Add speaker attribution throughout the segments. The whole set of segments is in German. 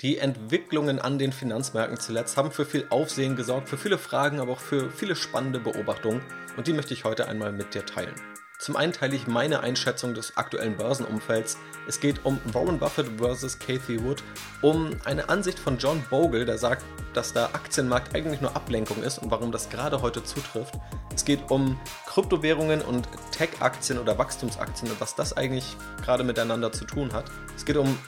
Speaker 1: Die Entwicklungen an den Finanzmärkten zuletzt haben für viel Aufsehen gesorgt, für viele Fragen, aber auch für viele spannende Beobachtungen und die möchte ich heute einmal mit dir teilen. Zum einen teile ich meine Einschätzung des aktuellen Börsenumfelds. Es geht um Warren Buffett versus Cathy Wood, um eine Ansicht von John Bogle, der sagt, dass der Aktienmarkt eigentlich nur Ablenkung ist und warum das gerade heute zutrifft. Es geht um Kryptowährungen und Tech-Aktien oder Wachstumsaktien und was das eigentlich gerade miteinander zu tun hat. Es geht um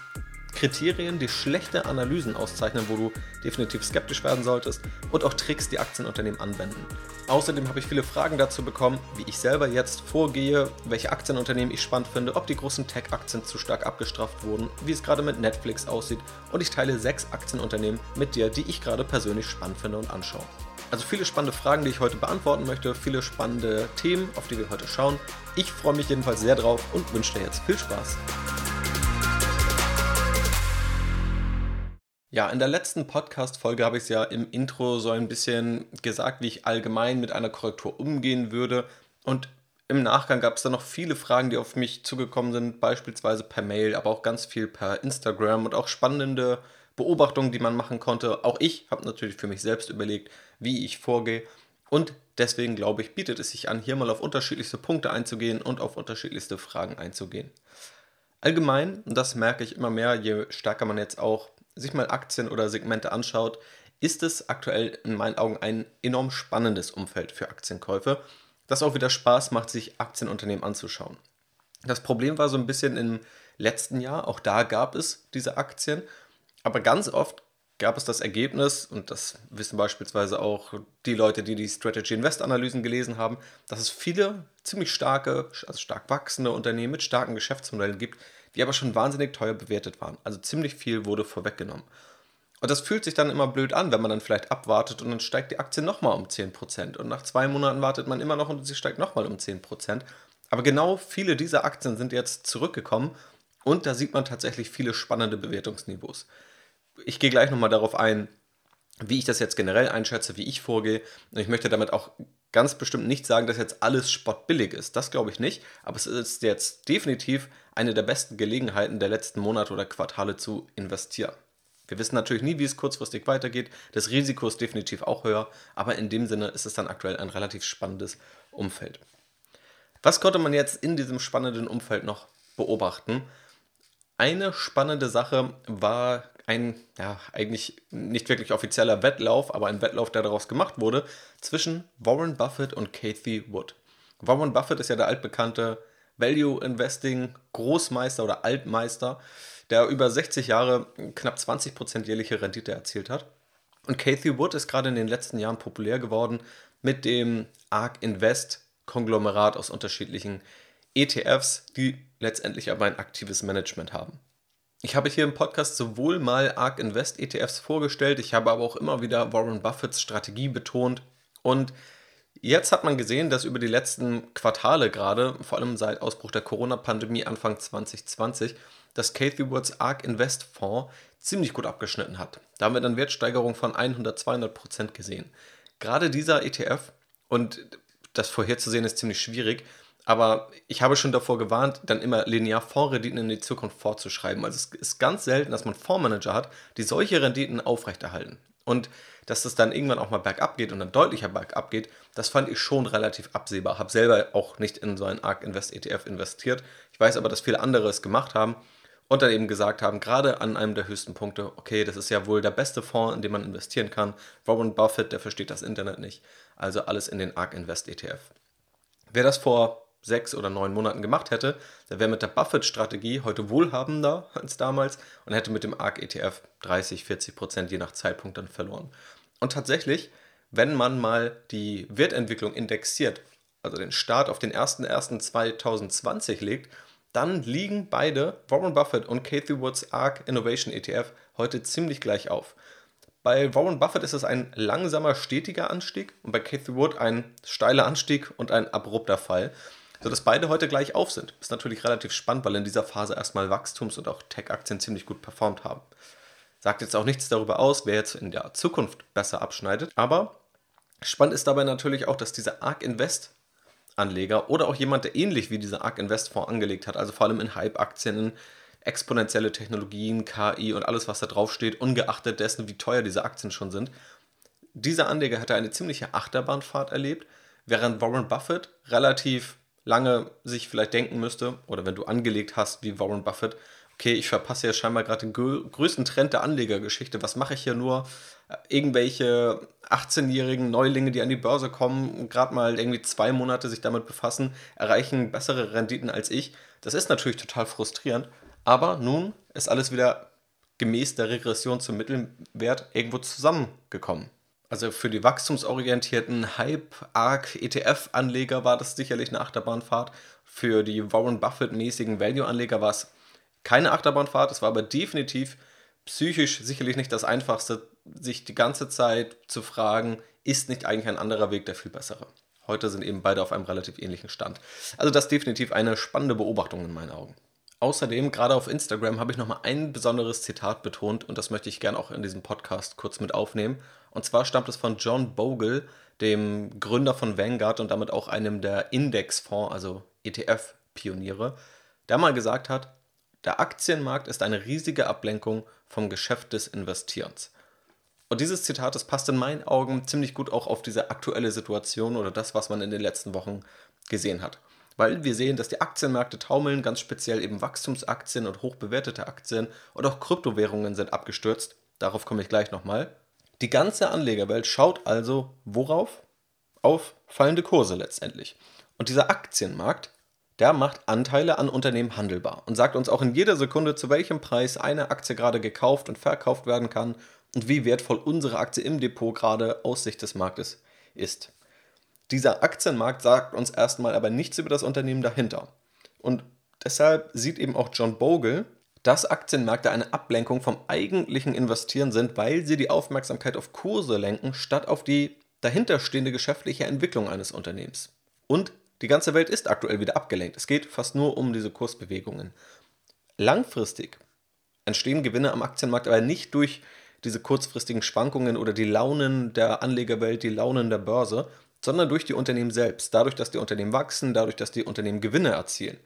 Speaker 1: Kriterien, die schlechte Analysen auszeichnen, wo du definitiv skeptisch werden solltest und auch Tricks, die Aktienunternehmen anwenden. Außerdem habe ich viele Fragen dazu bekommen, wie ich selber jetzt vorgehe, welche Aktienunternehmen ich spannend finde, ob die großen Tech-Aktien zu stark abgestraft wurden, wie es gerade mit Netflix aussieht und ich teile sechs Aktienunternehmen mit dir, die ich gerade persönlich spannend finde und anschaue. Also viele spannende Fragen, die ich heute beantworten möchte, viele spannende Themen, auf die wir heute schauen. Ich freue mich jedenfalls sehr drauf und wünsche dir jetzt viel Spaß. Ja, in der letzten Podcast-Folge habe ich es ja im Intro so ein bisschen gesagt, wie ich allgemein mit einer Korrektur umgehen würde. Und im Nachgang gab es dann noch viele Fragen, die auf mich zugekommen sind, beispielsweise per Mail, aber auch ganz viel per Instagram und auch spannende Beobachtungen, die man machen konnte. Auch ich habe natürlich für mich selbst überlegt, wie ich vorgehe. Und deswegen glaube ich, bietet es sich an, hier mal auf unterschiedlichste Punkte einzugehen und auf unterschiedlichste Fragen einzugehen. Allgemein, und das merke ich immer mehr, je stärker man jetzt auch sich mal Aktien oder Segmente anschaut, ist es aktuell in meinen Augen ein enorm spannendes Umfeld für Aktienkäufe, das auch wieder Spaß macht, sich Aktienunternehmen anzuschauen. Das Problem war so ein bisschen im letzten Jahr, auch da gab es diese Aktien, aber ganz oft gab es das Ergebnis, und das wissen beispielsweise auch die Leute, die die Strategy Invest Analysen gelesen haben, dass es viele ziemlich starke, also stark wachsende Unternehmen mit starken Geschäftsmodellen gibt, die aber schon wahnsinnig teuer bewertet waren. Also ziemlich viel wurde vorweggenommen. Und das fühlt sich dann immer blöd an, wenn man dann vielleicht abwartet und dann steigt die Aktie nochmal um 10%. Und nach zwei Monaten wartet man immer noch und sie steigt nochmal um 10%. Aber genau viele dieser Aktien sind jetzt zurückgekommen und da sieht man tatsächlich viele spannende Bewertungsniveaus. Ich gehe gleich nochmal darauf ein, wie ich das jetzt generell einschätze, wie ich vorgehe. Und ich möchte damit auch ganz bestimmt nicht sagen, dass jetzt alles spottbillig ist. Das glaube ich nicht. Aber es ist jetzt definitiv eine der besten Gelegenheiten der letzten Monate oder Quartale zu investieren. Wir wissen natürlich nie, wie es kurzfristig weitergeht. Das Risiko ist definitiv auch höher. Aber in dem Sinne ist es dann aktuell ein relativ spannendes Umfeld. Was konnte man jetzt in diesem spannenden Umfeld noch beobachten? Eine spannende Sache war ein, ja, eigentlich nicht wirklich offizieller Wettlauf, aber ein Wettlauf, der daraus gemacht wurde, zwischen Warren Buffett und Cathy Wood. Warren Buffett ist ja der altbekannte Value Investing Großmeister oder Altmeister, der über 60 Jahre knapp 20% jährliche Rendite erzielt hat. Und Cathy Wood ist gerade in den letzten Jahren populär geworden mit dem ARK Invest Konglomerat aus unterschiedlichen ETFs, die letztendlich aber ein aktives Management haben. Ich habe hier im Podcast sowohl mal ARK Invest ETFs vorgestellt, ich habe aber auch immer wieder Warren Buffetts Strategie betont und jetzt hat man gesehen, dass über die letzten Quartale gerade, vor allem seit Ausbruch der Corona-Pandemie Anfang 2020, das Cathy Woods ARK Invest Fonds ziemlich gut abgeschnitten hat. Da haben wir dann Wertsteigerung von 100, 200 Prozent gesehen. Gerade dieser ETF, und das vorherzusehen ist ziemlich schwierig, aber ich habe schon davor gewarnt, dann immer linear Fondsrenditen in die Zukunft vorzuschreiben. Also es ist ganz selten, dass man Fondsmanager hat, die solche Renditen aufrechterhalten. Und dass es dann irgendwann auch mal bergab geht und dann deutlicher bergab geht, das fand ich schon relativ absehbar. Habe selber auch nicht in so einen ARK Invest ETF investiert. Ich weiß aber, dass viele andere es gemacht haben und dann eben gesagt haben, gerade an einem der höchsten Punkte, okay, das ist ja wohl der beste Fonds, in den man investieren kann. Warren Buffett, der versteht das Internet nicht. Also alles in den ARK Invest ETF. Wer das vor sechs oder neun Monaten gemacht hätte, der wäre mit der Buffett-Strategie heute wohlhabender als damals und hätte mit dem ARK-ETF 30, 40 Prozent je nach Zeitpunkt dann verloren. Und tatsächlich, wenn man mal die Wertentwicklung indexiert, also den Start auf den 01.01.2020 legt, dann liegen beide, Warren Buffett und Cathy Woods ARK Innovation ETF, heute ziemlich gleich auf. Bei Warren Buffett ist es ein langsamer, stetiger Anstieg und bei Cathy Wood ein steiler Anstieg und ein abrupter Fall sodass beide heute gleich auf sind. Ist natürlich relativ spannend, weil in dieser Phase erstmal Wachstums- und auch Tech-Aktien ziemlich gut performt haben. Sagt jetzt auch nichts darüber aus, wer jetzt in der Zukunft besser abschneidet, aber spannend ist dabei natürlich auch, dass diese ARK Invest Anleger oder auch jemand, der ähnlich wie dieser ARK Invest Fonds angelegt hat, also vor allem in Hype-Aktien, in exponentielle Technologien, KI und alles, was da drauf steht, ungeachtet dessen, wie teuer diese Aktien schon sind. Dieser Anleger hatte eine ziemliche Achterbahnfahrt erlebt, während Warren Buffett relativ lange sich vielleicht denken müsste, oder wenn du angelegt hast wie Warren Buffett, okay, ich verpasse ja scheinbar gerade den größten Trend der Anlegergeschichte, was mache ich hier nur? Irgendwelche 18-jährigen Neulinge, die an die Börse kommen gerade mal irgendwie zwei Monate sich damit befassen, erreichen bessere Renditen als ich. Das ist natürlich total frustrierend, aber nun ist alles wieder gemäß der Regression zum Mittelwert irgendwo zusammengekommen. Also für die wachstumsorientierten Hype-Arc-ETF-Anleger war das sicherlich eine Achterbahnfahrt. Für die Warren Buffett-mäßigen Value-Anleger war es keine Achterbahnfahrt, es war aber definitiv psychisch sicherlich nicht das Einfachste, sich die ganze Zeit zu fragen, ist nicht eigentlich ein anderer Weg der viel bessere? Heute sind eben beide auf einem relativ ähnlichen Stand. Also das ist definitiv eine spannende Beobachtung in meinen Augen. Außerdem, gerade auf Instagram, habe ich nochmal ein besonderes Zitat betont und das möchte ich gerne auch in diesem Podcast kurz mit aufnehmen. Und zwar stammt es von John Bogle, dem Gründer von Vanguard und damit auch einem der Indexfonds, also ETF-Pioniere, der mal gesagt hat, der Aktienmarkt ist eine riesige Ablenkung vom Geschäft des Investierens. Und dieses Zitat, das passt in meinen Augen ziemlich gut auch auf diese aktuelle Situation oder das, was man in den letzten Wochen gesehen hat. Weil wir sehen, dass die Aktienmärkte taumeln, ganz speziell eben Wachstumsaktien und hochbewertete Aktien und auch Kryptowährungen sind abgestürzt. Darauf komme ich gleich nochmal. Die ganze Anlegerwelt schaut also worauf? Auf fallende Kurse letztendlich. Und dieser Aktienmarkt, der macht Anteile an Unternehmen handelbar und sagt uns auch in jeder Sekunde, zu welchem Preis eine Aktie gerade gekauft und verkauft werden kann und wie wertvoll unsere Aktie im Depot gerade aus Sicht des Marktes ist. Dieser Aktienmarkt sagt uns erstmal aber nichts über das Unternehmen dahinter. Und deshalb sieht eben auch John Bogle, dass Aktienmärkte eine Ablenkung vom eigentlichen Investieren sind, weil sie die Aufmerksamkeit auf Kurse lenken, statt auf die dahinterstehende geschäftliche Entwicklung eines Unternehmens. Und die ganze Welt ist aktuell wieder abgelenkt. Es geht fast nur um diese Kursbewegungen. Langfristig entstehen Gewinne am Aktienmarkt aber nicht durch diese kurzfristigen Schwankungen oder die Launen der Anlegerwelt, die Launen der Börse, sondern durch die Unternehmen selbst. Dadurch, dass die Unternehmen wachsen, dadurch, dass die Unternehmen Gewinne erzielen.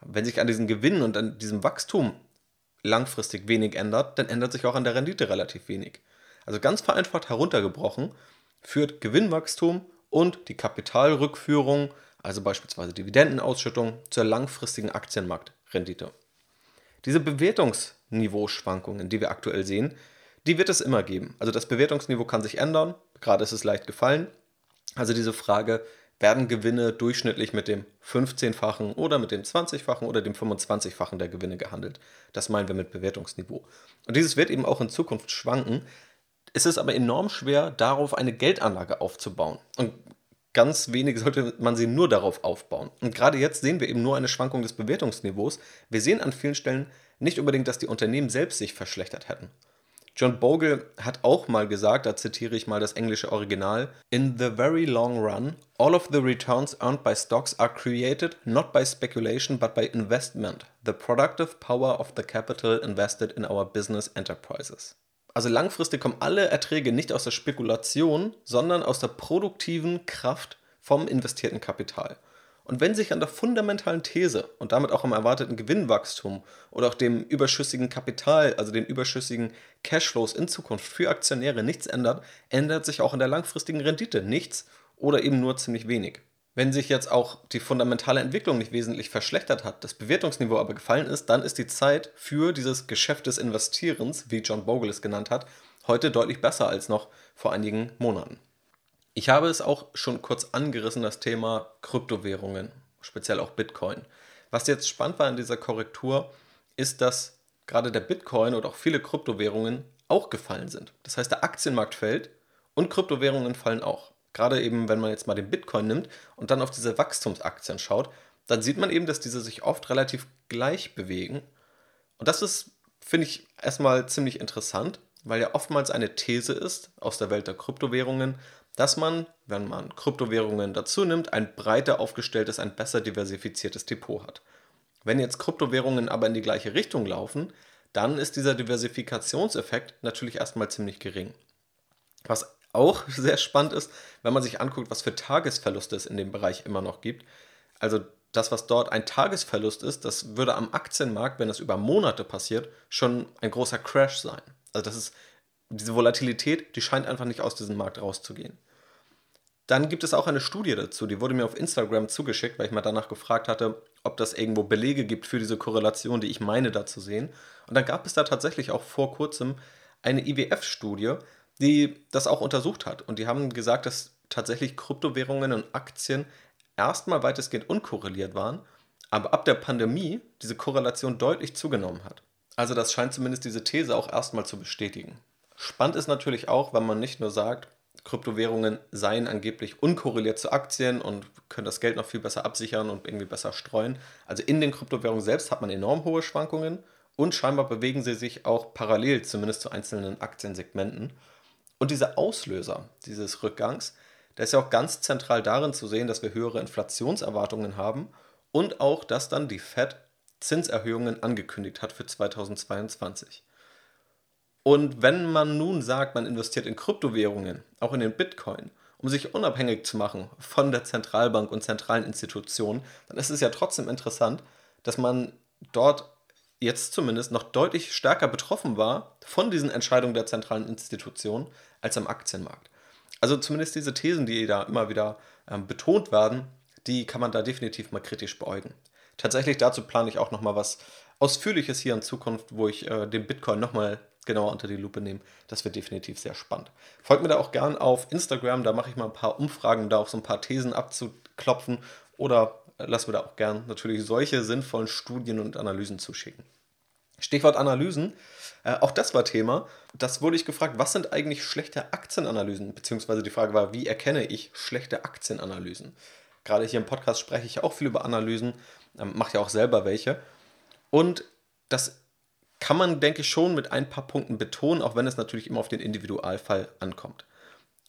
Speaker 1: Wenn sich an diesen Gewinnen und an diesem Wachstum langfristig wenig ändert, dann ändert sich auch an der Rendite relativ wenig. Also ganz vereinfacht heruntergebrochen führt Gewinnwachstum und die Kapitalrückführung also beispielsweise Dividendenausschüttung, zur langfristigen Aktienmarktrendite. Diese Bewertungsniveauschwankungen, die wir aktuell sehen, die wird es immer geben. Also das Bewertungsniveau kann sich ändern, gerade ist es leicht gefallen. Also diese Frage, werden Gewinne durchschnittlich mit dem 15-fachen oder mit dem 20-fachen oder dem 25-fachen der Gewinne gehandelt. Das meinen wir mit Bewertungsniveau. Und dieses wird eben auch in Zukunft schwanken. Es ist aber enorm schwer, darauf eine Geldanlage aufzubauen. Und ganz wenig sollte man sie nur darauf aufbauen. Und gerade jetzt sehen wir eben nur eine Schwankung des Bewertungsniveaus. Wir sehen an vielen Stellen nicht unbedingt, dass die Unternehmen selbst sich verschlechtert hätten. John Bogle hat auch mal gesagt, da zitiere ich mal das englische Original, In the very long run, all of the returns earned by stocks are created not by speculation but by investment, the productive power of the capital invested in our business enterprises. Also langfristig kommen alle Erträge nicht aus der Spekulation, sondern aus der produktiven Kraft vom investierten Kapital. Und wenn sich an der fundamentalen These und damit auch am erwarteten Gewinnwachstum oder auch dem überschüssigen Kapital, also den überschüssigen Cashflows in Zukunft für Aktionäre nichts ändert, ändert sich auch an der langfristigen Rendite nichts oder eben nur ziemlich wenig. Wenn sich jetzt auch die fundamentale Entwicklung nicht wesentlich verschlechtert hat, das Bewertungsniveau aber gefallen ist, dann ist die Zeit für dieses Geschäft des Investierens, wie John Bogle es genannt hat, heute deutlich besser als noch vor einigen Monaten. Ich habe es auch schon kurz angerissen, das Thema Kryptowährungen, speziell auch Bitcoin. Was jetzt spannend war in dieser Korrektur, ist, dass gerade der Bitcoin oder auch viele Kryptowährungen auch gefallen sind. Das heißt, der Aktienmarkt fällt und Kryptowährungen fallen auch gerade eben, wenn man jetzt mal den Bitcoin nimmt und dann auf diese Wachstumsaktien schaut, dann sieht man eben, dass diese sich oft relativ gleich bewegen. Und das ist, finde ich, erstmal ziemlich interessant, weil ja oftmals eine These ist aus der Welt der Kryptowährungen, dass man, wenn man Kryptowährungen dazu nimmt, ein breiter aufgestelltes, ein besser diversifiziertes Depot hat. Wenn jetzt Kryptowährungen aber in die gleiche Richtung laufen, dann ist dieser Diversifikationseffekt natürlich erstmal ziemlich gering. Was auch sehr spannend ist, wenn man sich anguckt, was für Tagesverluste es in dem Bereich immer noch gibt. Also das, was dort ein Tagesverlust ist, das würde am Aktienmarkt, wenn das über Monate passiert, schon ein großer Crash sein. Also das ist diese Volatilität, die scheint einfach nicht aus diesem Markt rauszugehen. Dann gibt es auch eine Studie dazu, die wurde mir auf Instagram zugeschickt, weil ich mal danach gefragt hatte, ob das irgendwo Belege gibt für diese Korrelation, die ich meine da zu sehen. Und dann gab es da tatsächlich auch vor kurzem eine IWF-Studie, die das auch untersucht hat. Und die haben gesagt, dass tatsächlich Kryptowährungen und Aktien erstmal weitestgehend unkorreliert waren, aber ab der Pandemie diese Korrelation deutlich zugenommen hat. Also das scheint zumindest diese These auch erstmal zu bestätigen. Spannend ist natürlich auch, wenn man nicht nur sagt, Kryptowährungen seien angeblich unkorreliert zu Aktien und können das Geld noch viel besser absichern und irgendwie besser streuen. Also in den Kryptowährungen selbst hat man enorm hohe Schwankungen und scheinbar bewegen sie sich auch parallel, zumindest zu einzelnen Aktiensegmenten. Und dieser Auslöser dieses Rückgangs, der ist ja auch ganz zentral darin zu sehen, dass wir höhere Inflationserwartungen haben und auch, dass dann die Fed Zinserhöhungen angekündigt hat für 2022. Und wenn man nun sagt, man investiert in Kryptowährungen, auch in den Bitcoin, um sich unabhängig zu machen von der Zentralbank und zentralen Institutionen, dann ist es ja trotzdem interessant, dass man dort jetzt zumindest noch deutlich stärker betroffen war von diesen Entscheidungen der zentralen Institutionen als am Aktienmarkt. Also zumindest diese Thesen, die da immer wieder ähm, betont werden, die kann man da definitiv mal kritisch beäugen. Tatsächlich dazu plane ich auch noch mal was Ausführliches hier in Zukunft, wo ich äh, den Bitcoin noch mal genauer unter die Lupe nehmen. Das wird definitiv sehr spannend. Folgt mir da auch gern auf Instagram, da mache ich mal ein paar Umfragen, um da auch so ein paar Thesen abzuklopfen. Oder lass mir da auch gern natürlich solche sinnvollen Studien und Analysen zuschicken. Stichwort Analysen. Äh, auch das war Thema. Das wurde ich gefragt, was sind eigentlich schlechte Aktienanalysen? Beziehungsweise die Frage war, wie erkenne ich schlechte Aktienanalysen? Gerade hier im Podcast spreche ich auch viel über Analysen, ähm, mache ja auch selber welche. Und das kann man, denke ich, schon mit ein paar Punkten betonen, auch wenn es natürlich immer auf den Individualfall ankommt.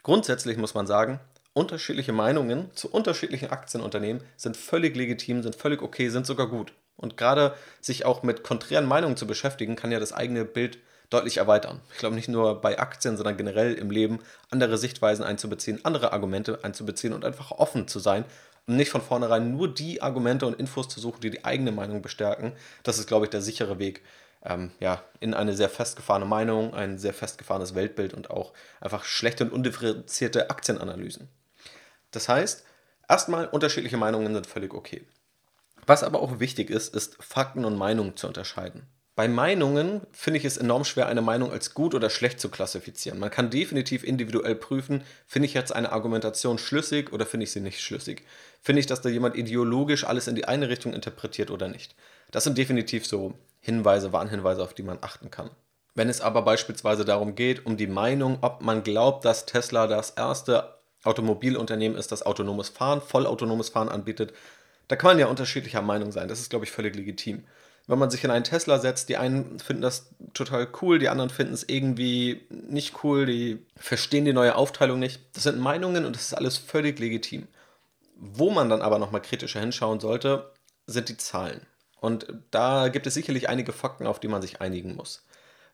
Speaker 1: Grundsätzlich muss man sagen, unterschiedliche Meinungen zu unterschiedlichen Aktienunternehmen sind völlig legitim, sind völlig okay, sind sogar gut. Und gerade sich auch mit konträren Meinungen zu beschäftigen, kann ja das eigene Bild deutlich erweitern. Ich glaube nicht nur bei Aktien, sondern generell im Leben andere Sichtweisen einzubeziehen, andere Argumente einzubeziehen und einfach offen zu sein und nicht von vornherein nur die Argumente und Infos zu suchen, die die eigene Meinung bestärken. Das ist, glaube ich, der sichere Weg, ähm, ja, in eine sehr festgefahrene Meinung, ein sehr festgefahrenes Weltbild und auch einfach schlechte und undifferenzierte Aktienanalysen. Das heißt, erstmal unterschiedliche Meinungen sind völlig okay. Was aber auch wichtig ist, ist Fakten und Meinungen zu unterscheiden. Bei Meinungen finde ich es enorm schwer, eine Meinung als gut oder schlecht zu klassifizieren. Man kann definitiv individuell prüfen, finde ich jetzt eine Argumentation schlüssig oder finde ich sie nicht schlüssig. Finde ich, dass da jemand ideologisch alles in die eine Richtung interpretiert oder nicht. Das sind definitiv so Hinweise, Warnhinweise, auf die man achten kann. Wenn es aber beispielsweise darum geht, um die Meinung, ob man glaubt, dass Tesla das erste Automobilunternehmen ist, das autonomes Fahren, vollautonomes Fahren anbietet, da kann man ja unterschiedlicher Meinung sein. Das ist, glaube ich, völlig legitim. Wenn man sich in einen Tesla setzt, die einen finden das total cool, die anderen finden es irgendwie nicht cool, die verstehen die neue Aufteilung nicht. Das sind Meinungen und das ist alles völlig legitim. Wo man dann aber nochmal kritischer hinschauen sollte, sind die Zahlen. Und da gibt es sicherlich einige Fakten, auf die man sich einigen muss.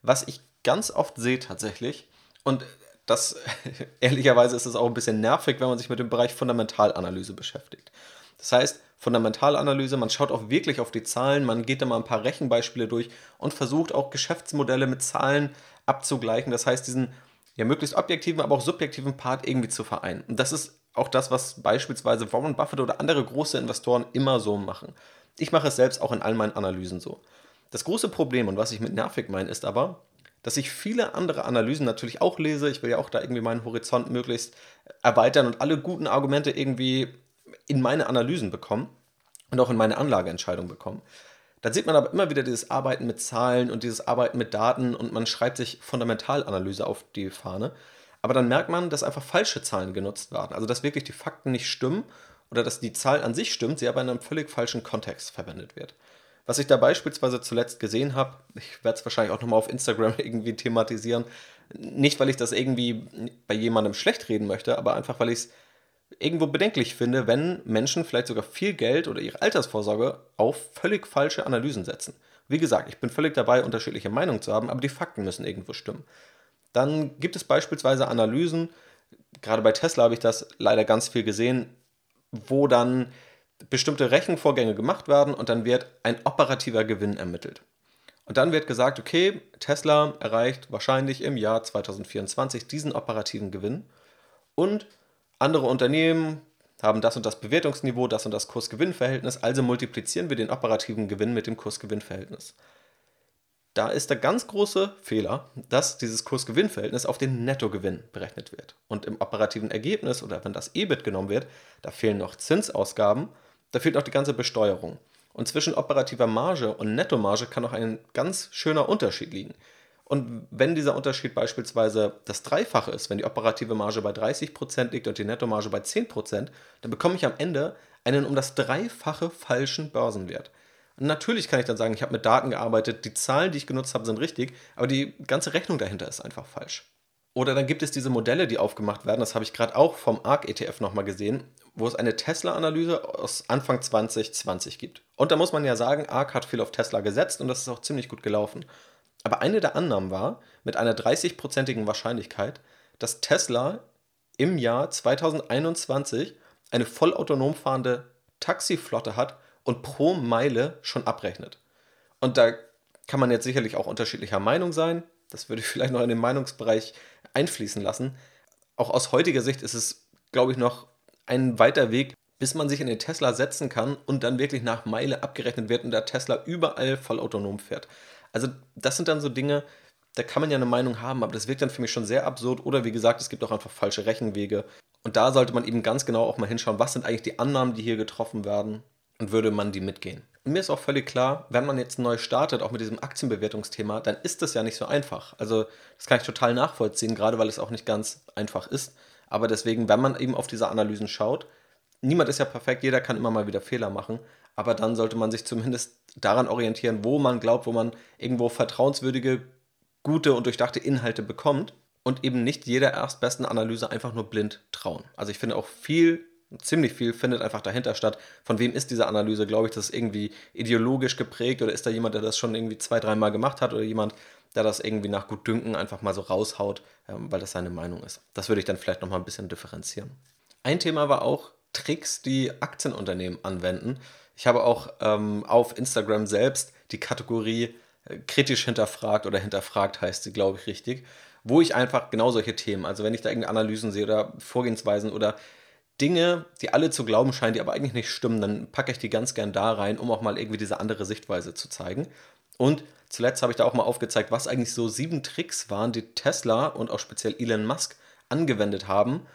Speaker 1: Was ich ganz oft sehe tatsächlich, und das ehrlicherweise ist es auch ein bisschen nervig, wenn man sich mit dem Bereich Fundamentalanalyse beschäftigt. Das heißt, Fundamentalanalyse, man schaut auch wirklich auf die Zahlen, man geht da mal ein paar Rechenbeispiele durch und versucht auch Geschäftsmodelle mit Zahlen abzugleichen. Das heißt, diesen ja möglichst objektiven, aber auch subjektiven Part irgendwie zu vereinen. Und das ist auch das, was beispielsweise Warren Buffett oder andere große Investoren immer so machen. Ich mache es selbst auch in all meinen Analysen so. Das große Problem und was ich mit nervig meine, ist aber, dass ich viele andere Analysen natürlich auch lese. Ich will ja auch da irgendwie meinen Horizont möglichst erweitern und alle guten Argumente irgendwie in meine Analysen bekommen und auch in meine Anlageentscheidung bekommen. Da sieht man aber immer wieder dieses Arbeiten mit Zahlen und dieses Arbeiten mit Daten und man schreibt sich Fundamentalanalyse auf die Fahne. Aber dann merkt man, dass einfach falsche Zahlen genutzt werden. Also dass wirklich die Fakten nicht stimmen oder dass die Zahl an sich stimmt, sie aber in einem völlig falschen Kontext verwendet wird. Was ich da beispielsweise zuletzt gesehen habe, ich werde es wahrscheinlich auch nochmal auf Instagram irgendwie thematisieren, nicht weil ich das irgendwie bei jemandem schlecht reden möchte, aber einfach weil ich es irgendwo bedenklich finde, wenn Menschen vielleicht sogar viel Geld oder ihre Altersvorsorge auf völlig falsche Analysen setzen. Wie gesagt, ich bin völlig dabei, unterschiedliche Meinungen zu haben, aber die Fakten müssen irgendwo stimmen. Dann gibt es beispielsweise Analysen, gerade bei Tesla habe ich das leider ganz viel gesehen, wo dann bestimmte Rechenvorgänge gemacht werden und dann wird ein operativer Gewinn ermittelt. Und dann wird gesagt, okay, Tesla erreicht wahrscheinlich im Jahr 2024 diesen operativen Gewinn und andere Unternehmen haben das und das Bewertungsniveau, das und das Kurs-Gewinn-Verhältnis, also multiplizieren wir den operativen Gewinn mit dem Kurs-Gewinn-Verhältnis. Da ist der ganz große Fehler, dass dieses Kurs-Gewinn-Verhältnis auf den Nettogewinn berechnet wird. Und im operativen Ergebnis oder wenn das EBIT genommen wird, da fehlen noch Zinsausgaben, da fehlt auch die ganze Besteuerung. Und zwischen operativer Marge und Nettomarge kann noch ein ganz schöner Unterschied liegen. Und wenn dieser Unterschied beispielsweise das Dreifache ist, wenn die operative Marge bei 30% liegt und die Nettomarge bei 10%, dann bekomme ich am Ende einen um das Dreifache falschen Börsenwert. Natürlich kann ich dann sagen, ich habe mit Daten gearbeitet, die Zahlen, die ich genutzt habe, sind richtig, aber die ganze Rechnung dahinter ist einfach falsch. Oder dann gibt es diese Modelle, die aufgemacht werden, das habe ich gerade auch vom ARC-ETF nochmal gesehen, wo es eine Tesla-Analyse aus Anfang 2020 gibt. Und da muss man ja sagen, ARC hat viel auf Tesla gesetzt und das ist auch ziemlich gut gelaufen. Aber eine der Annahmen war, mit einer 30-prozentigen Wahrscheinlichkeit, dass Tesla im Jahr 2021 eine vollautonom fahrende Taxiflotte hat und pro Meile schon abrechnet. Und da kann man jetzt sicherlich auch unterschiedlicher Meinung sein. Das würde ich vielleicht noch in den Meinungsbereich einfließen lassen. Auch aus heutiger Sicht ist es, glaube ich, noch ein weiter Weg, bis man sich in den Tesla setzen kann und dann wirklich nach Meile abgerechnet wird und der Tesla überall vollautonom fährt. Also das sind dann so Dinge, da kann man ja eine Meinung haben, aber das wirkt dann für mich schon sehr absurd. Oder wie gesagt, es gibt auch einfach falsche Rechenwege. Und da sollte man eben ganz genau auch mal hinschauen, was sind eigentlich die Annahmen, die hier getroffen werden und würde man die mitgehen. Und mir ist auch völlig klar, wenn man jetzt neu startet, auch mit diesem Aktienbewertungsthema, dann ist das ja nicht so einfach. Also das kann ich total nachvollziehen, gerade weil es auch nicht ganz einfach ist. Aber deswegen, wenn man eben auf diese Analysen schaut, niemand ist ja perfekt, jeder kann immer mal wieder Fehler machen aber dann sollte man sich zumindest daran orientieren, wo man glaubt, wo man irgendwo vertrauenswürdige, gute und durchdachte Inhalte bekommt und eben nicht jeder erstbesten Analyse einfach nur blind trauen. Also ich finde auch viel, ziemlich viel findet einfach dahinter statt. Von wem ist diese Analyse? Glaube ich, das ist irgendwie ideologisch geprägt oder ist da jemand, der das schon irgendwie zwei, dreimal gemacht hat oder jemand, der das irgendwie nach Gutdünken einfach mal so raushaut, ähm, weil das seine Meinung ist. Das würde ich dann vielleicht nochmal ein bisschen differenzieren. Ein Thema war auch Tricks, die Aktienunternehmen anwenden. Ich habe auch ähm, auf Instagram selbst die Kategorie äh, kritisch hinterfragt oder hinterfragt heißt sie, glaube ich, richtig, wo ich einfach genau solche Themen, also wenn ich da irgendeine Analysen sehe oder Vorgehensweisen oder Dinge, die alle zu glauben scheinen, die aber eigentlich nicht stimmen, dann packe ich die ganz gern da rein, um auch mal irgendwie diese andere Sichtweise zu zeigen. Und zuletzt habe ich da auch mal aufgezeigt, was eigentlich so sieben Tricks waren, die Tesla und auch speziell Elon Musk angewendet haben,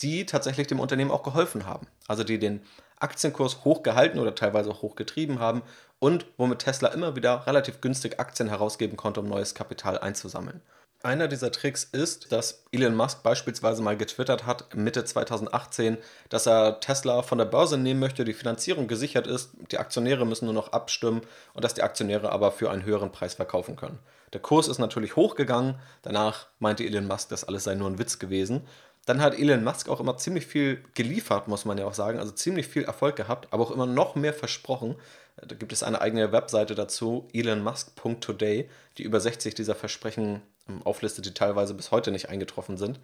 Speaker 1: die tatsächlich dem Unternehmen auch geholfen haben. Also die den Aktienkurs hochgehalten oder teilweise auch hochgetrieben haben und womit Tesla immer wieder relativ günstig Aktien herausgeben konnte, um neues Kapital einzusammeln. Einer dieser Tricks ist, dass Elon Musk beispielsweise mal getwittert hat, Mitte 2018, dass er Tesla von der Börse nehmen möchte, die Finanzierung gesichert ist, die Aktionäre müssen nur noch abstimmen und dass die Aktionäre aber für einen höheren Preis verkaufen können. Der Kurs ist natürlich hochgegangen, danach meinte Elon Musk, das alles sei nur ein Witz gewesen dann hat Elon Musk auch immer ziemlich viel geliefert, muss man ja auch sagen. Also ziemlich viel Erfolg gehabt, aber auch immer noch mehr versprochen. Da gibt es eine eigene Webseite dazu, elonmusk.today, die über 60 dieser Versprechen auflistet, die teilweise bis heute nicht eingetroffen sind.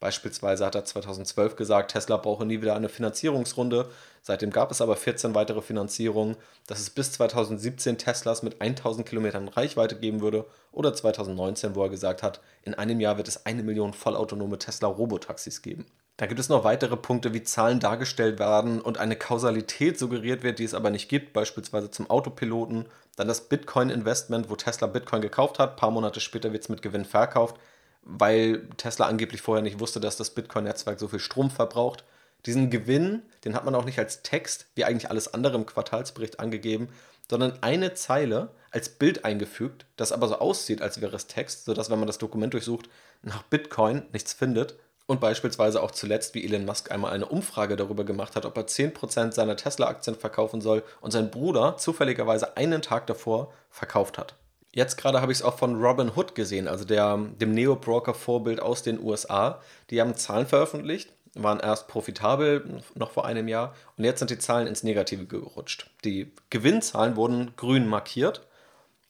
Speaker 1: Beispielsweise hat er 2012 gesagt, Tesla brauche nie wieder eine Finanzierungsrunde. Seitdem gab es aber 14 weitere Finanzierungen, dass es bis 2017 Teslas mit 1000 Kilometern Reichweite geben würde. Oder 2019, wo er gesagt hat, in einem Jahr wird es eine Million vollautonome Tesla-Robotaxis geben. Da gibt es noch weitere Punkte, wie Zahlen dargestellt werden und eine Kausalität suggeriert wird, die es aber nicht gibt, beispielsweise zum Autopiloten. Dann das Bitcoin-Investment, wo Tesla Bitcoin gekauft hat, ein paar Monate später wird es mit Gewinn verkauft weil Tesla angeblich vorher nicht wusste, dass das Bitcoin-Netzwerk so viel Strom verbraucht. Diesen Gewinn, den hat man auch nicht als Text, wie eigentlich alles andere im Quartalsbericht angegeben, sondern eine Zeile als Bild eingefügt, das aber so aussieht, als wäre es Text, sodass, wenn man das Dokument durchsucht, nach Bitcoin nichts findet. Und beispielsweise auch zuletzt, wie Elon Musk einmal eine Umfrage darüber gemacht hat, ob er 10% seiner Tesla-Aktien verkaufen soll und sein Bruder zufälligerweise einen Tag davor verkauft hat. Jetzt gerade habe ich es auch von Robin Hood gesehen, also der, dem Neo-Broker-Vorbild aus den USA. Die haben Zahlen veröffentlicht, waren erst profitabel, noch vor einem Jahr, und jetzt sind die Zahlen ins Negative gerutscht. Die Gewinnzahlen wurden grün markiert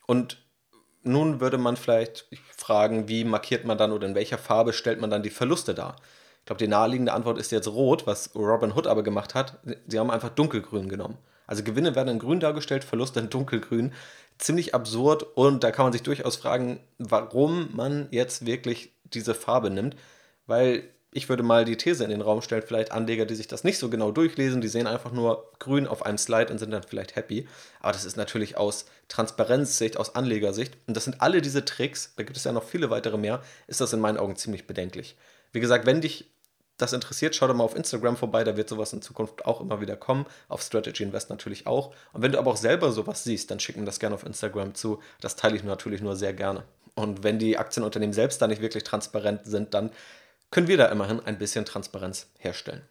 Speaker 1: und nun würde man vielleicht fragen, wie markiert man dann oder in welcher Farbe stellt man dann die Verluste dar? Ich glaube, die naheliegende Antwort ist jetzt rot, was Robin Hood aber gemacht hat. Sie haben einfach dunkelgrün genommen. Also Gewinne werden in grün dargestellt, Verluste in dunkelgrün. Ziemlich absurd und da kann man sich durchaus fragen, warum man jetzt wirklich diese Farbe nimmt, weil ich würde mal die These in den Raum stellen, vielleicht Anleger, die sich das nicht so genau durchlesen, die sehen einfach nur grün auf einem Slide und sind dann vielleicht happy. Aber das ist natürlich aus Transparenzsicht, aus Anlegersicht, und das sind alle diese Tricks, da gibt es ja noch viele weitere mehr, ist das in meinen Augen ziemlich bedenklich. Wie gesagt, wenn dich das interessiert, schau doch mal auf Instagram vorbei, da wird sowas in Zukunft auch immer wieder kommen, auf Strategy Invest natürlich auch. Und wenn du aber auch selber sowas siehst, dann schick mir das gerne auf Instagram zu, das teile ich natürlich nur sehr gerne. Und wenn die Aktienunternehmen selbst da nicht wirklich transparent sind, dann können wir da immerhin ein bisschen Transparenz herstellen.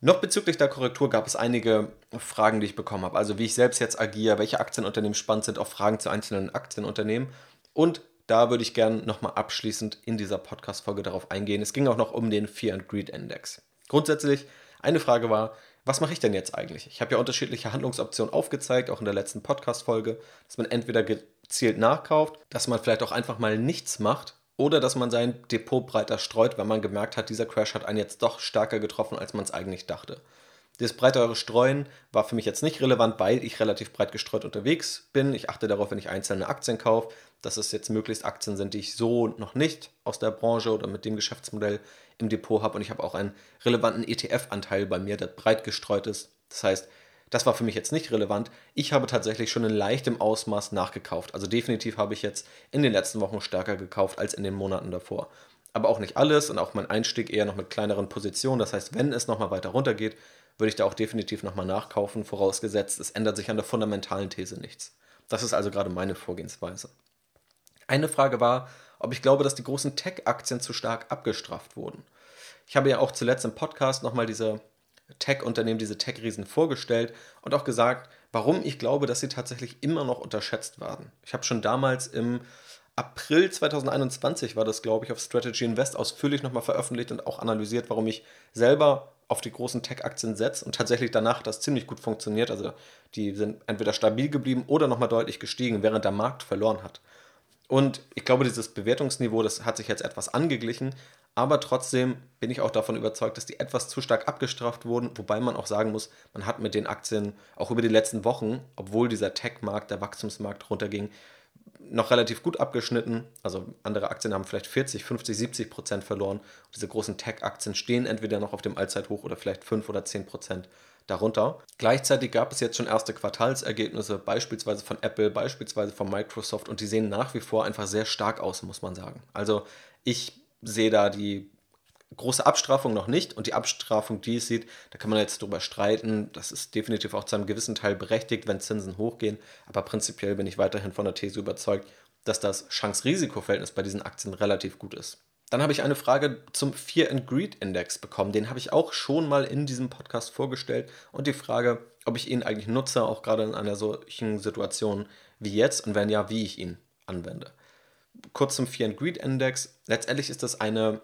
Speaker 1: Noch bezüglich der Korrektur gab es einige Fragen, die ich bekommen habe. Also wie ich selbst jetzt agiere, welche Aktienunternehmen spannend sind, auch Fragen zu einzelnen Aktienunternehmen. Und da würde ich gerne nochmal abschließend in dieser Podcast-Folge darauf eingehen. Es ging auch noch um den Fear and Greed Index. Grundsätzlich, eine Frage war, was mache ich denn jetzt eigentlich? Ich habe ja unterschiedliche Handlungsoptionen aufgezeigt, auch in der letzten Podcast-Folge, dass man entweder gezielt nachkauft, dass man vielleicht auch einfach mal nichts macht oder dass man sein Depot breiter streut, wenn man gemerkt hat, dieser Crash hat einen jetzt doch stärker getroffen, als man es eigentlich dachte. Das breitere Streuen war für mich jetzt nicht relevant, weil ich relativ breit gestreut unterwegs bin. Ich achte darauf, wenn ich einzelne Aktien kaufe, dass es jetzt möglichst Aktien sind, die ich so noch nicht aus der Branche oder mit dem Geschäftsmodell im Depot habe. Und ich habe auch einen relevanten ETF-Anteil bei mir, der breit gestreut ist. Das heißt, das war für mich jetzt nicht relevant. Ich habe tatsächlich schon in leichtem Ausmaß nachgekauft. Also definitiv habe ich jetzt in den letzten Wochen stärker gekauft als in den Monaten davor. Aber auch nicht alles und auch mein Einstieg eher noch mit kleineren Positionen. Das heißt, wenn es nochmal weiter runtergeht, würde ich da auch definitiv nochmal nachkaufen, vorausgesetzt, es ändert sich an der fundamentalen These nichts. Das ist also gerade meine Vorgehensweise. Eine Frage war, ob ich glaube, dass die großen Tech-Aktien zu stark abgestraft wurden. Ich habe ja auch zuletzt im Podcast nochmal diese Tech-Unternehmen, diese Tech-Riesen vorgestellt und auch gesagt, warum ich glaube, dass sie tatsächlich immer noch unterschätzt werden. Ich habe schon damals im April 2021 war das, glaube ich, auf Strategy Invest ausführlich nochmal veröffentlicht und auch analysiert, warum ich selber auf die großen Tech-Aktien setze und tatsächlich danach das ziemlich gut funktioniert. Also die sind entweder stabil geblieben oder nochmal deutlich gestiegen, während der Markt verloren hat. Und ich glaube, dieses Bewertungsniveau, das hat sich jetzt etwas angeglichen, aber trotzdem bin ich auch davon überzeugt, dass die etwas zu stark abgestraft wurden, wobei man auch sagen muss, man hat mit den Aktien auch über die letzten Wochen, obwohl dieser Tech-Markt, der Wachstumsmarkt runterging, noch relativ gut abgeschnitten. Also andere Aktien haben vielleicht 40, 50, 70 Prozent verloren. Und diese großen Tech-Aktien stehen entweder noch auf dem Allzeithoch oder vielleicht 5 oder 10 Prozent darunter. Gleichzeitig gab es jetzt schon erste Quartalsergebnisse, beispielsweise von Apple, beispielsweise von Microsoft und die sehen nach wie vor einfach sehr stark aus, muss man sagen. Also ich sehe da die große Abstrafung noch nicht und die Abstrafung, die es sieht, da kann man jetzt drüber streiten. Das ist definitiv auch zu einem gewissen Teil berechtigt, wenn Zinsen hochgehen. Aber prinzipiell bin ich weiterhin von der These überzeugt, dass das Chance-Risiko-Verhältnis bei diesen Aktien relativ gut ist. Dann habe ich eine Frage zum Fear and Greed Index bekommen. Den habe ich auch schon mal in diesem Podcast vorgestellt. Und die Frage, ob ich ihn eigentlich nutze, auch gerade in einer solchen Situation wie jetzt und wenn ja, wie ich ihn anwende. Kurz zum Fear and Greed Index. Letztendlich ist das eine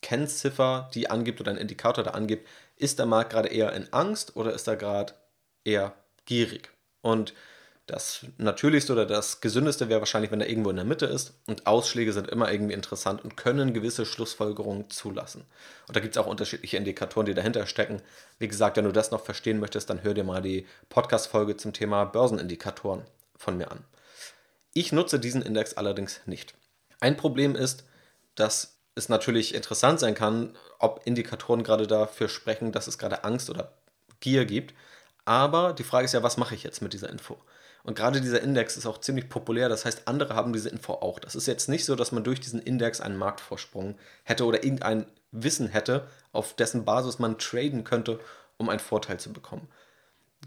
Speaker 1: Kennziffer, die angibt oder ein Indikator, der angibt, ist der Markt gerade eher in Angst oder ist er gerade eher gierig? Und das Natürlichste oder das Gesündeste wäre wahrscheinlich, wenn er irgendwo in der Mitte ist. Und Ausschläge sind immer irgendwie interessant und können gewisse Schlussfolgerungen zulassen. Und da gibt es auch unterschiedliche Indikatoren, die dahinter stecken. Wie gesagt, wenn du das noch verstehen möchtest, dann hör dir mal die Podcast-Folge zum Thema Börsenindikatoren von mir an. Ich nutze diesen Index allerdings nicht. Ein Problem ist, dass es natürlich interessant sein kann, ob Indikatoren gerade dafür sprechen, dass es gerade Angst oder Gier gibt. Aber die Frage ist ja, was mache ich jetzt mit dieser Info? Und gerade dieser Index ist auch ziemlich populär, das heißt, andere haben diese Info auch. Das ist jetzt nicht so, dass man durch diesen Index einen Marktvorsprung hätte oder irgendein Wissen hätte, auf dessen Basis man traden könnte, um einen Vorteil zu bekommen.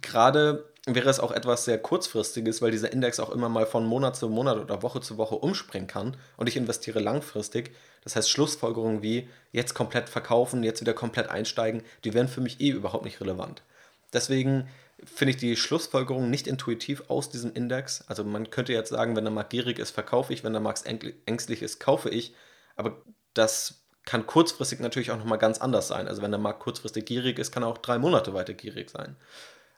Speaker 1: Gerade wäre es auch etwas sehr kurzfristiges, weil dieser Index auch immer mal von Monat zu Monat oder Woche zu Woche umspringen kann und ich investiere langfristig. Das heißt, Schlussfolgerungen wie jetzt komplett verkaufen, jetzt wieder komplett einsteigen, die wären für mich eh überhaupt nicht relevant. Deswegen finde ich die Schlussfolgerung nicht intuitiv aus diesem Index. Also man könnte jetzt sagen, wenn der Markt gierig ist, verkaufe ich, wenn der Markt ängstlich ist, kaufe ich. Aber das kann kurzfristig natürlich auch nochmal ganz anders sein. Also wenn der Markt kurzfristig gierig ist, kann er auch drei Monate weiter gierig sein.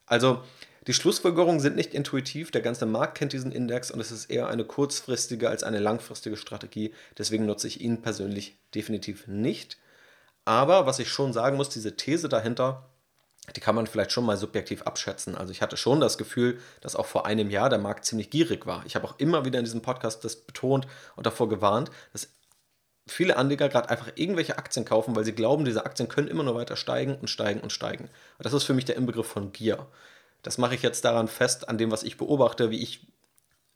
Speaker 1: Also die Schlussfolgerungen sind nicht intuitiv, der ganze Markt kennt diesen Index und es ist eher eine kurzfristige als eine langfristige Strategie. Deswegen nutze ich ihn persönlich definitiv nicht. Aber was ich schon sagen muss, diese These dahinter, die kann man vielleicht schon mal subjektiv abschätzen. Also ich hatte schon das Gefühl, dass auch vor einem Jahr der Markt ziemlich gierig war. Ich habe auch immer wieder in diesem Podcast das betont und davor gewarnt, dass viele Anleger gerade einfach irgendwelche Aktien kaufen, weil sie glauben, diese Aktien können immer nur weiter steigen und steigen und steigen. Und das ist für mich der Inbegriff von Gier. Das mache ich jetzt daran fest, an dem, was ich beobachte, wie ich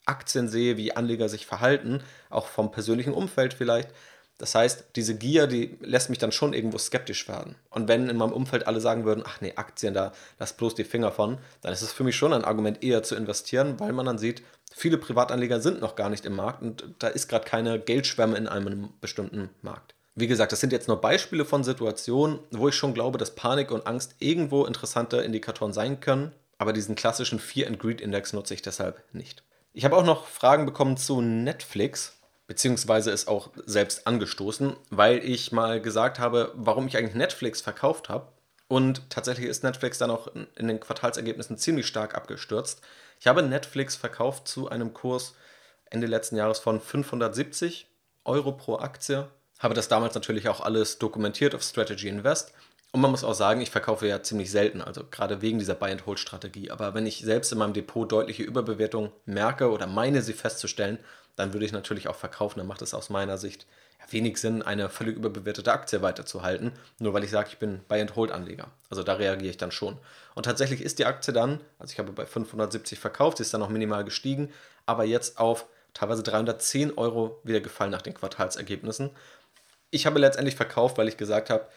Speaker 1: Aktien sehe, wie Anleger sich verhalten, auch vom persönlichen Umfeld vielleicht. Das heißt, diese Gier, die lässt mich dann schon irgendwo skeptisch werden. Und wenn in meinem Umfeld alle sagen würden, ach nee, Aktien, da lass bloß die Finger von, dann ist es für mich schon ein Argument eher zu investieren, weil man dann sieht, viele Privatanleger sind noch gar nicht im Markt und da ist gerade keine Geldschwemme in einem bestimmten Markt. Wie gesagt, das sind jetzt nur Beispiele von Situationen, wo ich schon glaube, dass Panik und Angst irgendwo interessante Indikatoren sein können, aber diesen klassischen Fear and Greed Index nutze ich deshalb nicht. Ich habe auch noch Fragen bekommen zu Netflix beziehungsweise es auch selbst angestoßen, weil ich mal gesagt habe, warum ich eigentlich Netflix verkauft habe. Und tatsächlich ist Netflix dann auch in den Quartalsergebnissen ziemlich stark abgestürzt. Ich habe Netflix verkauft zu einem Kurs Ende letzten Jahres von 570 Euro pro Aktie. Habe das damals natürlich auch alles dokumentiert auf Strategy Invest. Und man muss auch sagen, ich verkaufe ja ziemlich selten, also gerade wegen dieser Buy-and-Hold-Strategie. Aber wenn ich selbst in meinem Depot deutliche Überbewertung merke oder meine sie festzustellen, dann würde ich natürlich auch verkaufen. Dann macht es aus meiner Sicht wenig Sinn, eine völlig überbewertete Aktie weiterzuhalten, nur weil ich sage, ich bin Buy-and-Hold-Anleger. Also da reagiere ich dann schon. Und tatsächlich ist die Aktie dann, also ich habe bei 570 verkauft, sie ist dann noch minimal gestiegen, aber jetzt auf teilweise 310 Euro wieder gefallen nach den Quartalsergebnissen. Ich habe letztendlich verkauft, weil ich gesagt habe,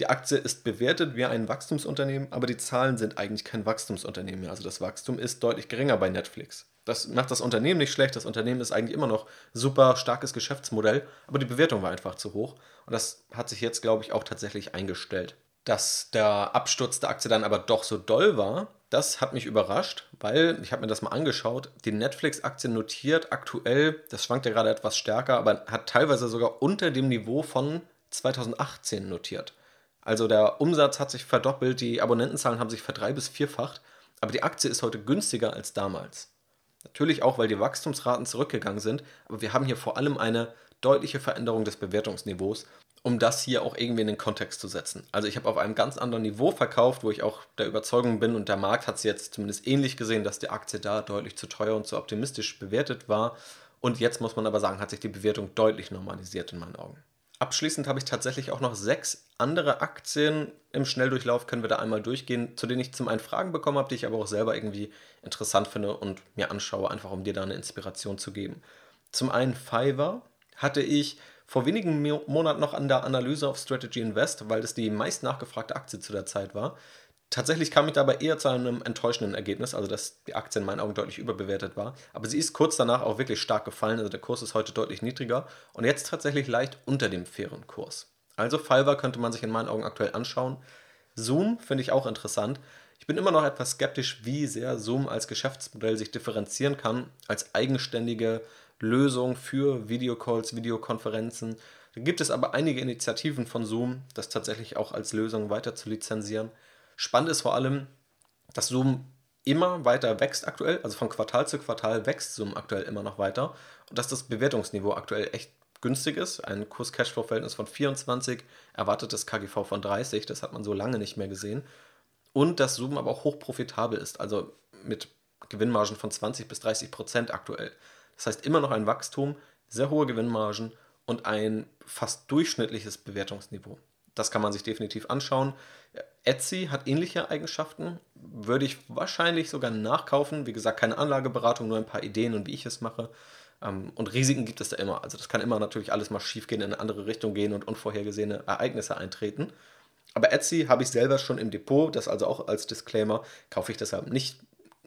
Speaker 1: die Aktie ist bewertet wie ein Wachstumsunternehmen, aber die Zahlen sind eigentlich kein Wachstumsunternehmen mehr. Also das Wachstum ist deutlich geringer bei Netflix. Das macht das Unternehmen nicht schlecht. Das Unternehmen ist eigentlich immer noch super starkes Geschäftsmodell, aber die Bewertung war einfach zu hoch. Und das hat sich jetzt, glaube ich, auch tatsächlich eingestellt. Dass der Absturz der Aktie dann aber doch so doll war, das hat mich überrascht, weil ich habe mir das mal angeschaut. Die Netflix-Aktie notiert aktuell, das schwankt ja gerade etwas stärker, aber hat teilweise sogar unter dem Niveau von 2018 notiert. Also der Umsatz hat sich verdoppelt, die Abonnentenzahlen haben sich verdrei- bis vierfacht, aber die Aktie ist heute günstiger als damals. Natürlich auch, weil die Wachstumsraten zurückgegangen sind, aber wir haben hier vor allem eine deutliche Veränderung des Bewertungsniveaus, um das hier auch irgendwie in den Kontext zu setzen. Also ich habe auf einem ganz anderen Niveau verkauft, wo ich auch der Überzeugung bin und der Markt hat es jetzt zumindest ähnlich gesehen, dass die Aktie da deutlich zu teuer und zu optimistisch bewertet war. Und jetzt muss man aber sagen, hat sich die Bewertung deutlich normalisiert in meinen Augen. Abschließend habe ich tatsächlich auch noch sechs andere Aktien im Schnelldurchlauf, können wir da einmal durchgehen, zu denen ich zum einen Fragen bekommen habe, die ich aber auch selber irgendwie interessant finde und mir anschaue, einfach um dir da eine Inspiration zu geben. Zum einen Fiverr hatte ich vor wenigen Monaten noch an der Analyse auf Strategy Invest, weil das die meist nachgefragte Aktie zu der Zeit war. Tatsächlich kam ich dabei eher zu einem enttäuschenden Ergebnis, also dass die Aktie in meinen Augen deutlich überbewertet war. Aber sie ist kurz danach auch wirklich stark gefallen, also der Kurs ist heute deutlich niedriger und jetzt tatsächlich leicht unter dem fairen Kurs. Also Fiverr könnte man sich in meinen Augen aktuell anschauen. Zoom finde ich auch interessant. Ich bin immer noch etwas skeptisch, wie sehr Zoom als Geschäftsmodell sich differenzieren kann als eigenständige Lösung für Videocalls, Videokonferenzen. Da gibt es aber einige Initiativen von Zoom, das tatsächlich auch als Lösung weiter zu lizenzieren. Spannend ist vor allem, dass Zoom immer weiter wächst aktuell, also von Quartal zu Quartal wächst Zoom aktuell immer noch weiter und dass das Bewertungsniveau aktuell echt günstig ist. Ein Kurs-Cashflow-Verhältnis von 24, erwartetes KGV von 30, das hat man so lange nicht mehr gesehen. Und dass Zoom aber auch hochprofitabel ist, also mit Gewinnmargen von 20 bis 30 Prozent aktuell. Das heißt immer noch ein Wachstum, sehr hohe Gewinnmargen und ein fast durchschnittliches Bewertungsniveau. Das kann man sich definitiv anschauen. Etsy hat ähnliche Eigenschaften, würde ich wahrscheinlich sogar nachkaufen. Wie gesagt, keine Anlageberatung, nur ein paar Ideen und wie ich es mache. Ähm, und Risiken gibt es da immer. Also das kann immer natürlich alles mal schief gehen, in eine andere Richtung gehen und unvorhergesehene Ereignisse eintreten. Aber Etsy habe ich selber schon im Depot, das also auch als Disclaimer, kaufe ich deshalb nicht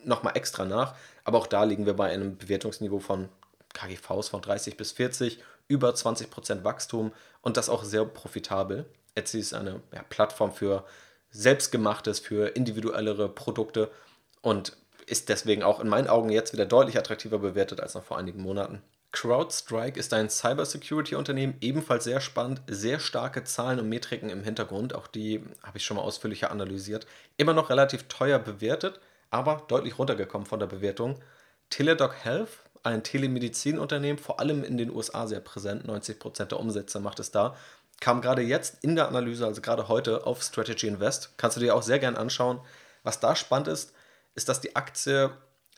Speaker 1: nochmal extra nach. Aber auch da liegen wir bei einem Bewertungsniveau von KGVs von 30 bis 40, über 20% Wachstum und das auch sehr profitabel. Etsy ist eine ja, Plattform für selbstgemachtes, für individuellere Produkte und ist deswegen auch in meinen Augen jetzt wieder deutlich attraktiver bewertet als noch vor einigen Monaten. CrowdStrike ist ein Cybersecurity-Unternehmen, ebenfalls sehr spannend, sehr starke Zahlen und Metriken im Hintergrund, auch die habe ich schon mal ausführlicher analysiert. Immer noch relativ teuer bewertet, aber deutlich runtergekommen von der Bewertung. Teledoc Health, ein Telemedizinunternehmen, vor allem in den USA sehr präsent, 90% der Umsätze macht es da, kam gerade jetzt in der Analyse, also gerade heute auf Strategy Invest. Kannst du dir auch sehr gern anschauen. Was da spannend ist, ist, dass die Aktie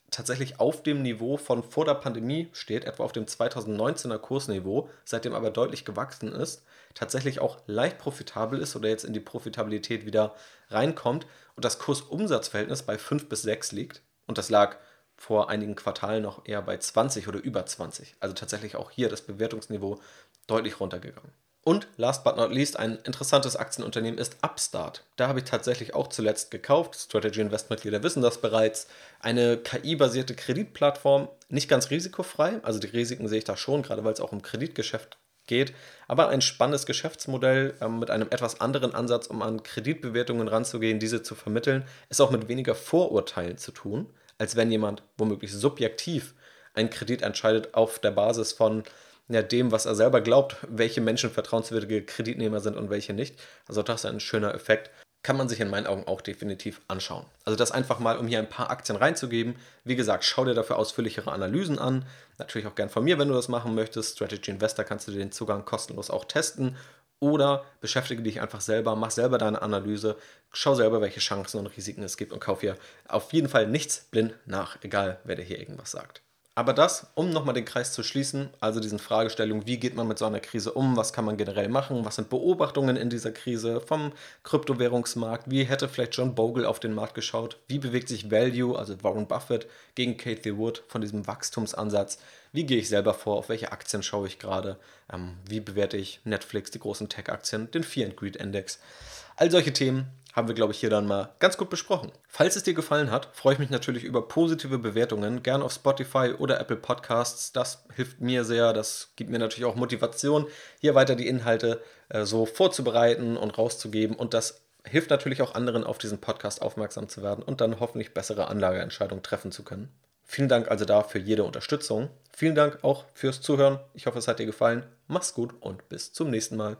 Speaker 1: tatsächlich auf dem Niveau von vor der Pandemie steht, etwa auf dem 2019er Kursniveau, seitdem aber deutlich gewachsen ist, tatsächlich auch leicht profitabel ist oder jetzt in die Profitabilität wieder reinkommt und das Kursumsatzverhältnis bei 5 bis 6 liegt. Und das lag vor einigen Quartalen noch eher bei 20 oder über 20. Also tatsächlich auch hier das Bewertungsniveau deutlich runtergegangen. Und last but not least, ein interessantes Aktienunternehmen ist Upstart. Da habe ich tatsächlich auch zuletzt gekauft. Strategy Invest Mitglieder wissen das bereits. Eine KI-basierte Kreditplattform, nicht ganz risikofrei. Also die Risiken sehe ich da schon, gerade weil es auch um Kreditgeschäft geht. Aber ein spannendes Geschäftsmodell äh, mit einem etwas anderen Ansatz, um an Kreditbewertungen ranzugehen, diese zu vermitteln, ist auch mit weniger Vorurteilen zu tun, als wenn jemand womöglich subjektiv einen Kredit entscheidet auf der Basis von ja, dem, was er selber glaubt, welche Menschen vertrauenswürdige Kreditnehmer sind und welche nicht. Also das ist ein schöner Effekt. Kann man sich in meinen Augen auch definitiv anschauen. Also das einfach mal, um hier ein paar Aktien reinzugeben. Wie gesagt, schau dir dafür ausführlichere Analysen an. Natürlich auch gern von mir, wenn du das machen möchtest. Strategy Investor kannst du den Zugang kostenlos auch testen. Oder beschäftige dich einfach selber, mach selber deine Analyse, schau selber, welche Chancen und Risiken es gibt und kauf hier auf jeden Fall nichts blind nach, egal wer dir hier irgendwas sagt. Aber das, um nochmal den Kreis zu schließen, also diesen Fragestellungen, wie geht man mit so einer Krise um, was kann man generell machen, was sind Beobachtungen in dieser Krise vom Kryptowährungsmarkt, wie hätte vielleicht John Bogle auf den Markt geschaut, wie bewegt sich Value, also Warren Buffett gegen Kathy Wood von diesem Wachstumsansatz, wie gehe ich selber vor, auf welche Aktien schaue ich gerade, ähm, wie bewerte ich Netflix, die großen Tech-Aktien, den Fear and Greed Index. All solche Themen haben wir, glaube ich, hier dann mal ganz gut besprochen. Falls es dir gefallen hat, freue ich mich natürlich über positive Bewertungen, gerne auf Spotify oder Apple Podcasts. Das hilft mir sehr, das gibt mir natürlich auch Motivation, hier weiter die Inhalte äh, so vorzubereiten und rauszugeben. Und das hilft natürlich auch anderen, auf diesen Podcast aufmerksam zu werden und dann hoffentlich bessere Anlageentscheidungen treffen zu können. Vielen Dank also da für jede Unterstützung. Vielen Dank auch fürs Zuhören. Ich hoffe, es hat dir gefallen. Mach's gut und bis zum nächsten Mal.